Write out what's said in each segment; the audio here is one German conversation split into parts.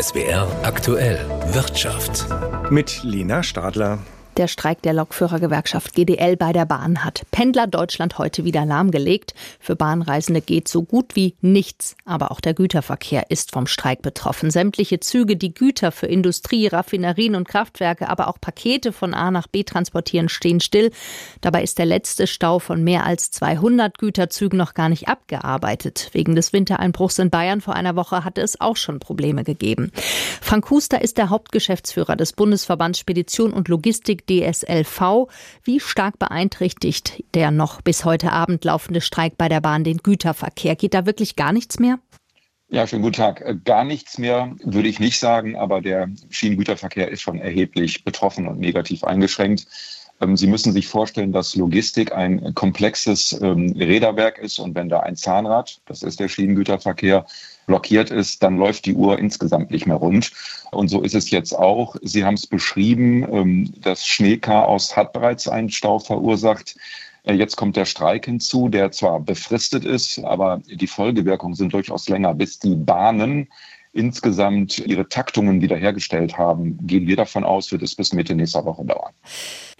SWR aktuell Wirtschaft. Mit Lina Stadler. Der Streik der Lokführergewerkschaft GDL bei der Bahn hat Pendler Deutschland heute wieder lahmgelegt. Für Bahnreisende geht so gut wie nichts. Aber auch der Güterverkehr ist vom Streik betroffen. Sämtliche Züge, die Güter für Industrie, Raffinerien und Kraftwerke, aber auch Pakete von A nach B transportieren, stehen still. Dabei ist der letzte Stau von mehr als 200 Güterzügen noch gar nicht abgearbeitet. Wegen des Wintereinbruchs in Bayern vor einer Woche hatte es auch schon Probleme gegeben. Frank Huster ist der Hauptgeschäftsführer des Bundesverbands Spedition und Logistik DSLV. Wie stark beeinträchtigt der noch bis heute Abend laufende Streik bei der Bahn den Güterverkehr? Geht da wirklich gar nichts mehr? Ja, schönen guten Tag. Äh, gar nichts mehr würde ich nicht sagen, aber der Schienengüterverkehr ist schon erheblich betroffen und negativ eingeschränkt. Ähm, Sie müssen sich vorstellen, dass Logistik ein komplexes ähm, Räderwerk ist und wenn da ein Zahnrad, das ist der Schienengüterverkehr, blockiert ist, dann läuft die Uhr insgesamt nicht mehr rund. Und so ist es jetzt auch. Sie haben es beschrieben, ähm, das Schneechaos hat bereits einen Stau verursacht. Äh, jetzt kommt der Streik hinzu, der zwar befristet ist, aber die Folgewirkungen sind durchaus länger, bis die Bahnen insgesamt ihre Taktungen wiederhergestellt haben, gehen wir davon aus, wird es bis Mitte nächster Woche dauern.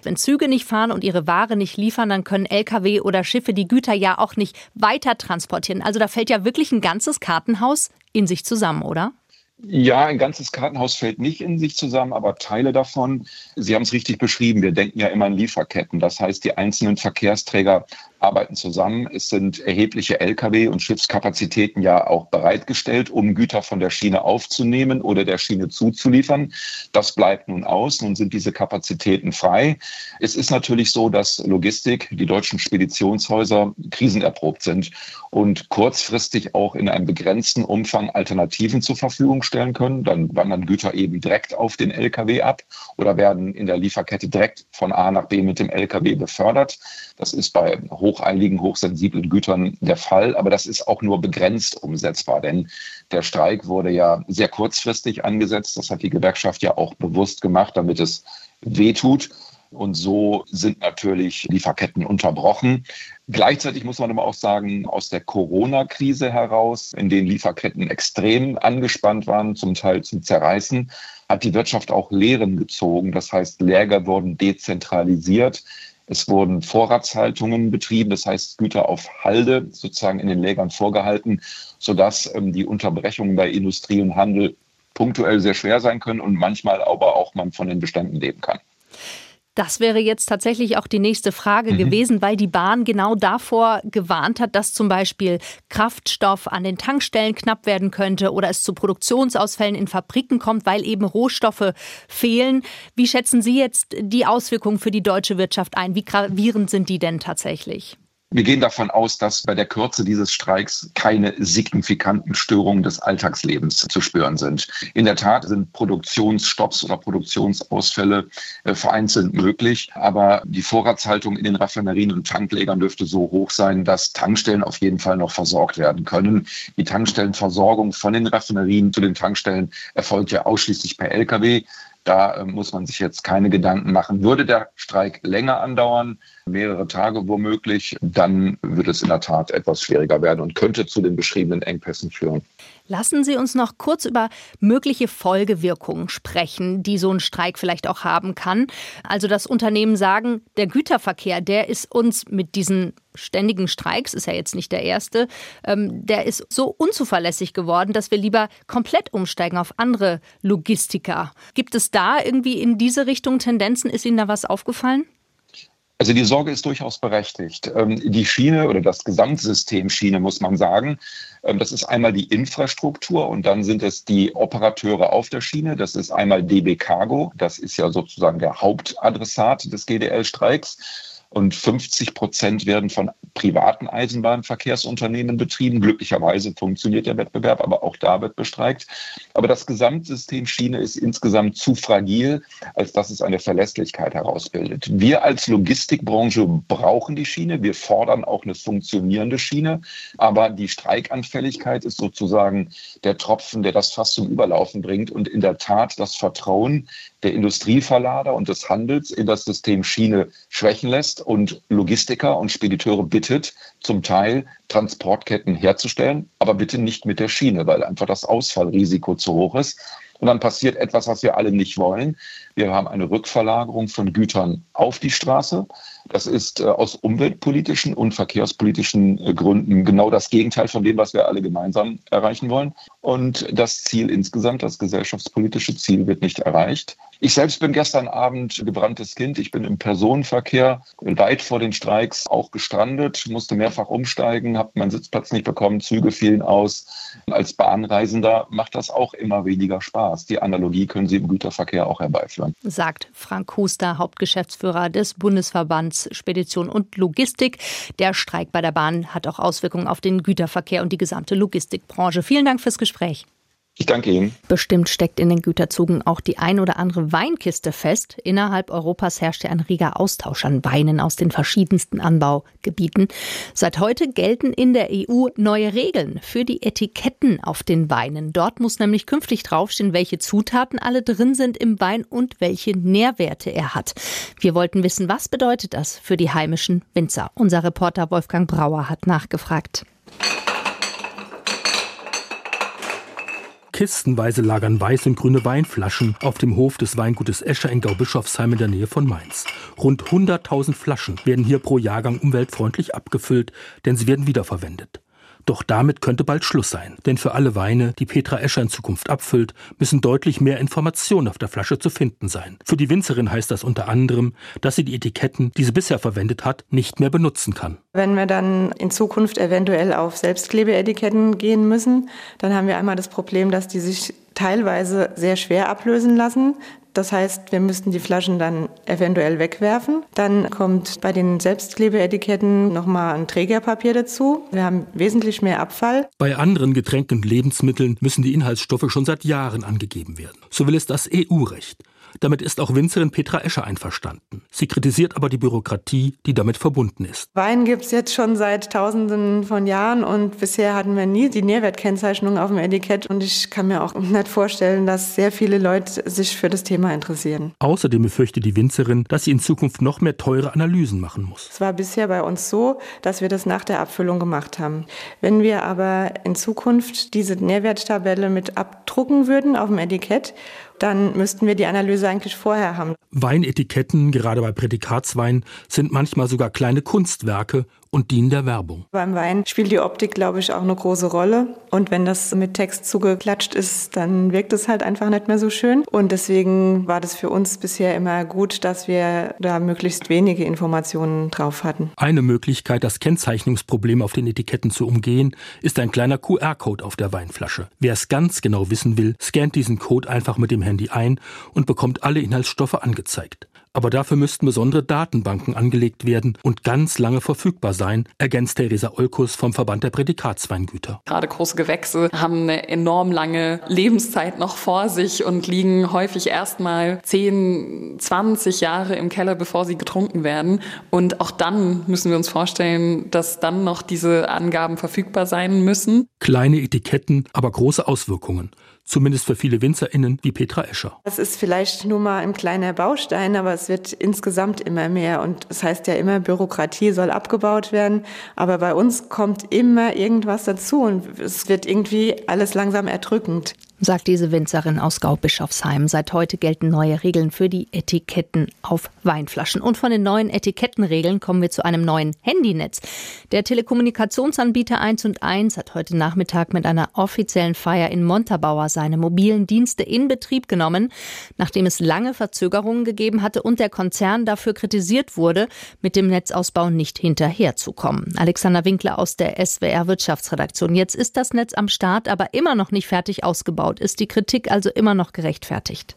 Wenn Züge nicht fahren und ihre Ware nicht liefern, dann können Lkw oder Schiffe die Güter ja auch nicht weiter transportieren. Also da fällt ja wirklich ein ganzes Kartenhaus in sich zusammen, oder? Ja, ein ganzes Kartenhaus fällt nicht in sich zusammen, aber Teile davon. Sie haben es richtig beschrieben. Wir denken ja immer in Lieferketten. Das heißt, die einzelnen Verkehrsträger arbeiten zusammen. Es sind erhebliche Lkw und Schiffskapazitäten ja auch bereitgestellt, um Güter von der Schiene aufzunehmen oder der Schiene zuzuliefern. Das bleibt nun aus. Nun sind diese Kapazitäten frei. Es ist natürlich so, dass Logistik, die deutschen Speditionshäuser krisenerprobt sind und kurzfristig auch in einem begrenzten Umfang Alternativen zur Verfügung stellen können. Dann wandern Güter eben direkt auf den Lkw ab oder werden in der Lieferkette direkt von A nach B mit dem Lkw befördert. Das ist bei hocheiligen, hochsensiblen Gütern der Fall, aber das ist auch nur begrenzt umsetzbar, denn der Streik wurde ja sehr kurzfristig angesetzt. Das hat die Gewerkschaft ja auch bewusst gemacht, damit es wehtut. Und so sind natürlich Lieferketten unterbrochen. Gleichzeitig muss man aber auch sagen, aus der Corona-Krise heraus, in denen Lieferketten extrem angespannt waren, zum Teil zum Zerreißen, hat die Wirtschaft auch Lehren gezogen. Das heißt, Läger wurden dezentralisiert. Es wurden Vorratshaltungen betrieben, das heißt Güter auf Halde sozusagen in den Lägern vorgehalten, sodass ähm, die Unterbrechungen bei Industrie und Handel punktuell sehr schwer sein können und manchmal aber auch man von den Beständen leben kann. Das wäre jetzt tatsächlich auch die nächste Frage mhm. gewesen, weil die Bahn genau davor gewarnt hat, dass zum Beispiel Kraftstoff an den Tankstellen knapp werden könnte oder es zu Produktionsausfällen in Fabriken kommt, weil eben Rohstoffe fehlen. Wie schätzen Sie jetzt die Auswirkungen für die deutsche Wirtschaft ein? Wie gravierend sind die denn tatsächlich? Wir gehen davon aus, dass bei der Kürze dieses Streiks keine signifikanten Störungen des Alltagslebens zu spüren sind. In der Tat sind Produktionsstopps oder Produktionsausfälle äh, vereinzelt möglich, aber die Vorratshaltung in den Raffinerien und Tanklägern dürfte so hoch sein, dass Tankstellen auf jeden Fall noch versorgt werden können. Die Tankstellenversorgung von den Raffinerien zu den Tankstellen erfolgt ja ausschließlich per Lkw. Da äh, muss man sich jetzt keine Gedanken machen. Würde der Streik länger andauern, mehrere Tage womöglich, dann würde es in der Tat etwas schwieriger werden und könnte zu den beschriebenen Engpässen führen. Lassen Sie uns noch kurz über mögliche Folgewirkungen sprechen, die so ein Streik vielleicht auch haben kann. Also das Unternehmen sagen, der Güterverkehr, der ist uns mit diesen ständigen Streiks, ist ja jetzt nicht der erste, ähm, der ist so unzuverlässig geworden, dass wir lieber komplett umsteigen auf andere Logistiker. Gibt es da irgendwie in diese Richtung Tendenzen? Ist Ihnen da was aufgefallen? Also die Sorge ist durchaus berechtigt. Ähm, die Schiene oder das Gesamtsystem Schiene, muss man sagen, ähm, das ist einmal die Infrastruktur und dann sind es die Operateure auf der Schiene. Das ist einmal DB Cargo, das ist ja sozusagen der Hauptadressat des GDL-Streiks und 50 Prozent werden von privaten Eisenbahnverkehrsunternehmen betrieben. Glücklicherweise funktioniert der Wettbewerb, aber auch da wird bestreikt. Aber das Gesamtsystem Schiene ist insgesamt zu fragil, als dass es eine Verlässlichkeit herausbildet. Wir als Logistikbranche brauchen die Schiene. Wir fordern auch eine funktionierende Schiene. Aber die Streikanfälligkeit ist sozusagen der Tropfen, der das fast zum Überlaufen bringt und in der Tat das Vertrauen der Industrieverlader und des Handels in das System Schiene schwächen lässt und Logistiker und Spediteure bittet, zum Teil Transportketten herzustellen, aber bitte nicht mit der Schiene, weil einfach das Ausfallrisiko zu hoch ist. Und dann passiert etwas, was wir alle nicht wollen. Wir haben eine Rückverlagerung von Gütern auf die Straße. Das ist äh, aus umweltpolitischen und verkehrspolitischen äh, Gründen genau das Gegenteil von dem, was wir alle gemeinsam erreichen wollen. Und das Ziel insgesamt, das gesellschaftspolitische Ziel, wird nicht erreicht. Ich selbst bin gestern Abend gebranntes Kind. Ich bin im Personenverkehr weit vor den Streiks auch gestrandet, musste mehrfach umsteigen, habe meinen Sitzplatz nicht bekommen, Züge fielen aus. Als Bahnreisender macht das auch immer weniger Spaß. Die Analogie können Sie im Güterverkehr auch herbeiführen. Sagt Frank Huster, Hauptgeschäftsführer des Bundesverbands Spedition und Logistik. Der Streik bei der Bahn hat auch Auswirkungen auf den Güterverkehr und die gesamte Logistikbranche. Vielen Dank fürs Gespräch. Ich danke Ihnen. Bestimmt steckt in den Güterzügen auch die ein oder andere Weinkiste fest. Innerhalb Europas herrscht ja ein reger Austausch an Weinen aus den verschiedensten Anbaugebieten. Seit heute gelten in der EU neue Regeln für die Etiketten auf den Weinen. Dort muss nämlich künftig draufstehen, welche Zutaten alle drin sind im Wein und welche Nährwerte er hat. Wir wollten wissen, was bedeutet das für die heimischen Winzer? Unser Reporter Wolfgang Brauer hat nachgefragt. Kistenweise lagern weiße und grüne Weinflaschen auf dem Hof des Weingutes Escher in Gaubischofsheim in der Nähe von Mainz. Rund 100.000 Flaschen werden hier pro Jahrgang umweltfreundlich abgefüllt, denn sie werden wiederverwendet. Doch damit könnte bald Schluss sein. Denn für alle Weine, die Petra Escher in Zukunft abfüllt, müssen deutlich mehr Informationen auf der Flasche zu finden sein. Für die Winzerin heißt das unter anderem, dass sie die Etiketten, die sie bisher verwendet hat, nicht mehr benutzen kann. Wenn wir dann in Zukunft eventuell auf Selbstklebeetiketten gehen müssen, dann haben wir einmal das Problem, dass die sich teilweise sehr schwer ablösen lassen. Das heißt, wir müssten die Flaschen dann eventuell wegwerfen. Dann kommt bei den Selbstklebeetiketten nochmal ein Trägerpapier dazu. Wir haben wesentlich mehr Abfall. Bei anderen Getränken und Lebensmitteln müssen die Inhaltsstoffe schon seit Jahren angegeben werden. So will es das EU-Recht. Damit ist auch Winzerin Petra Escher einverstanden. Sie kritisiert aber die Bürokratie, die damit verbunden ist. Wein gibt es jetzt schon seit Tausenden von Jahren und bisher hatten wir nie die Nährwertkennzeichnung auf dem Etikett. Und ich kann mir auch nicht vorstellen, dass sehr viele Leute sich für das Thema interessieren. Außerdem befürchtet die Winzerin, dass sie in Zukunft noch mehr teure Analysen machen muss. Es war bisher bei uns so, dass wir das nach der Abfüllung gemacht haben. Wenn wir aber in Zukunft diese Nährwerttabelle mit abdrucken würden auf dem Etikett dann müssten wir die Analyse eigentlich vorher haben. Weinetiketten, gerade bei Prädikatswein, sind manchmal sogar kleine Kunstwerke und dienen der Werbung. Beim Wein spielt die Optik, glaube ich, auch eine große Rolle. Und wenn das mit Text zugeklatscht ist, dann wirkt es halt einfach nicht mehr so schön. Und deswegen war das für uns bisher immer gut, dass wir da möglichst wenige Informationen drauf hatten. Eine Möglichkeit, das Kennzeichnungsproblem auf den Etiketten zu umgehen, ist ein kleiner QR-Code auf der Weinflasche. Wer es ganz genau wissen will, scannt diesen Code einfach mit dem Handy ein und bekommt alle Inhaltsstoffe angezeigt. Aber dafür müssten besondere Datenbanken angelegt werden und ganz lange verfügbar sein, ergänzt Theresa Olkus vom Verband der Prädikatsweingüter. Gerade große Gewächse haben eine enorm lange Lebenszeit noch vor sich und liegen häufig erstmal 10, 20 Jahre im Keller, bevor sie getrunken werden. Und auch dann müssen wir uns vorstellen, dass dann noch diese Angaben verfügbar sein müssen. Kleine Etiketten, aber große Auswirkungen zumindest für viele WinzerInnen wie Petra Escher. Das ist vielleicht nur mal ein kleiner Baustein, aber es wird insgesamt immer mehr. Und es das heißt ja immer, Bürokratie soll abgebaut werden. Aber bei uns kommt immer irgendwas dazu und es wird irgendwie alles langsam erdrückend sagt diese Winzerin aus Gaubischofsheim. Seit heute gelten neue Regeln für die Etiketten auf Weinflaschen. Und von den neuen Etikettenregeln kommen wir zu einem neuen Handynetz. Der Telekommunikationsanbieter 1 und 1 hat heute Nachmittag mit einer offiziellen Feier in Montabaur seine mobilen Dienste in Betrieb genommen, nachdem es lange Verzögerungen gegeben hatte und der Konzern dafür kritisiert wurde, mit dem Netzausbau nicht hinterherzukommen. Alexander Winkler aus der SWR Wirtschaftsredaktion. Jetzt ist das Netz am Start, aber immer noch nicht fertig ausgebaut aufgebaut. Ist die Kritik also immer noch gerechtfertigt?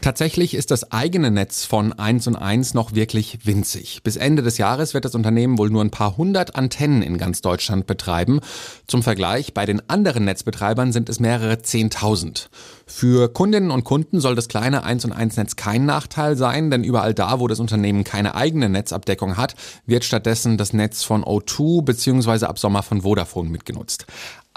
Tatsächlich ist das eigene Netz von 1 und 1 noch wirklich winzig. Bis Ende des Jahres wird das Unternehmen wohl nur ein paar hundert Antennen in ganz Deutschland betreiben. Zum Vergleich, bei den anderen Netzbetreibern sind es mehrere Zehntausend. Für Kundinnen und Kunden soll das kleine 1 und 1 Netz kein Nachteil sein, denn überall da, wo das Unternehmen keine eigene Netzabdeckung hat, wird stattdessen das Netz von O2 bzw. ab Sommer von Vodafone mitgenutzt.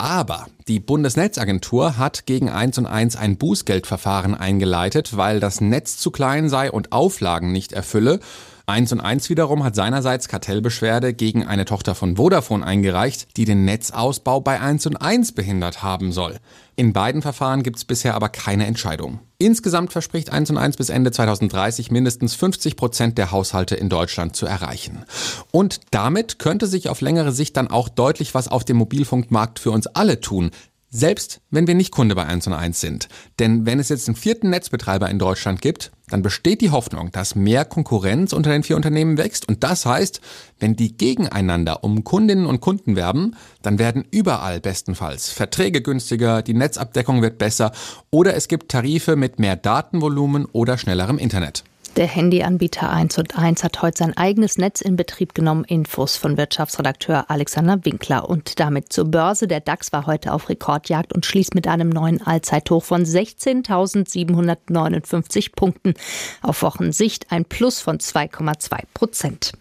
Aber die Bundesnetzagentur hat gegen 1 und 1 ein Bußgeldverfahren eingeleitet, weil das Netz zu klein sei und Auflagen nicht erfülle. 1 und 1 wiederum hat seinerseits Kartellbeschwerde gegen eine Tochter von Vodafone eingereicht, die den Netzausbau bei 1 und 1 behindert haben soll. In beiden Verfahren gibt es bisher aber keine Entscheidung. Insgesamt verspricht 1 und 1 bis Ende 2030 mindestens 50 Prozent der Haushalte in Deutschland zu erreichen. Und damit könnte sich auf längere Sicht dann auch deutlich was auf dem Mobilfunkmarkt für uns alle tun. Selbst wenn wir nicht Kunde bei 1 und 1 sind. Denn wenn es jetzt einen vierten Netzbetreiber in Deutschland gibt, dann besteht die Hoffnung, dass mehr Konkurrenz unter den vier Unternehmen wächst. Und das heißt, wenn die gegeneinander um Kundinnen und Kunden werben, dann werden überall bestenfalls Verträge günstiger, die Netzabdeckung wird besser oder es gibt Tarife mit mehr Datenvolumen oder schnellerem Internet. Der Handyanbieter 1 und 1 hat heute sein eigenes Netz in Betrieb genommen. Infos von Wirtschaftsredakteur Alexander Winkler. Und damit zur Börse. Der DAX war heute auf Rekordjagd und schließt mit einem neuen Allzeithoch von 16.759 Punkten. Auf Wochensicht ein Plus von 2,2 Prozent.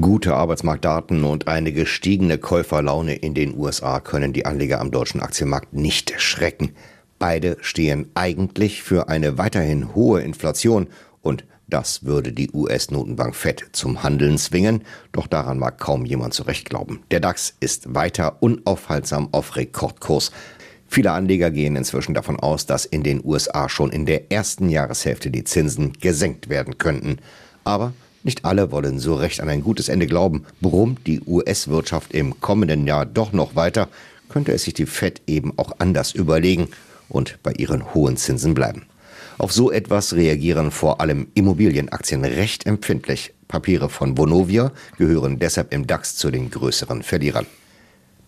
Gute Arbeitsmarktdaten und eine gestiegene Käuferlaune in den USA können die Anleger am deutschen Aktienmarkt nicht schrecken. Beide stehen eigentlich für eine weiterhin hohe Inflation und das würde die US-Notenbank Fed zum Handeln zwingen, doch daran mag kaum jemand zurecht glauben. Der DAX ist weiter unaufhaltsam auf Rekordkurs. Viele Anleger gehen inzwischen davon aus, dass in den USA schon in der ersten Jahreshälfte die Zinsen gesenkt werden könnten. Aber nicht alle wollen so recht an ein gutes Ende glauben. Brummt die US-Wirtschaft im kommenden Jahr doch noch weiter, könnte es sich die Fed eben auch anders überlegen und bei ihren hohen Zinsen bleiben. Auf so etwas reagieren vor allem Immobilienaktien recht empfindlich. Papiere von Vonovia gehören deshalb im DAX zu den größeren Verlierern.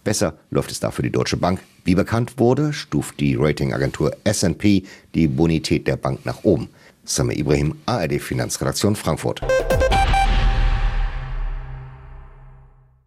Besser läuft es da für die Deutsche Bank. Wie bekannt wurde, stuft die Ratingagentur S&P die Bonität der Bank nach oben. Samir Ibrahim, ARD Finanzredaktion Frankfurt.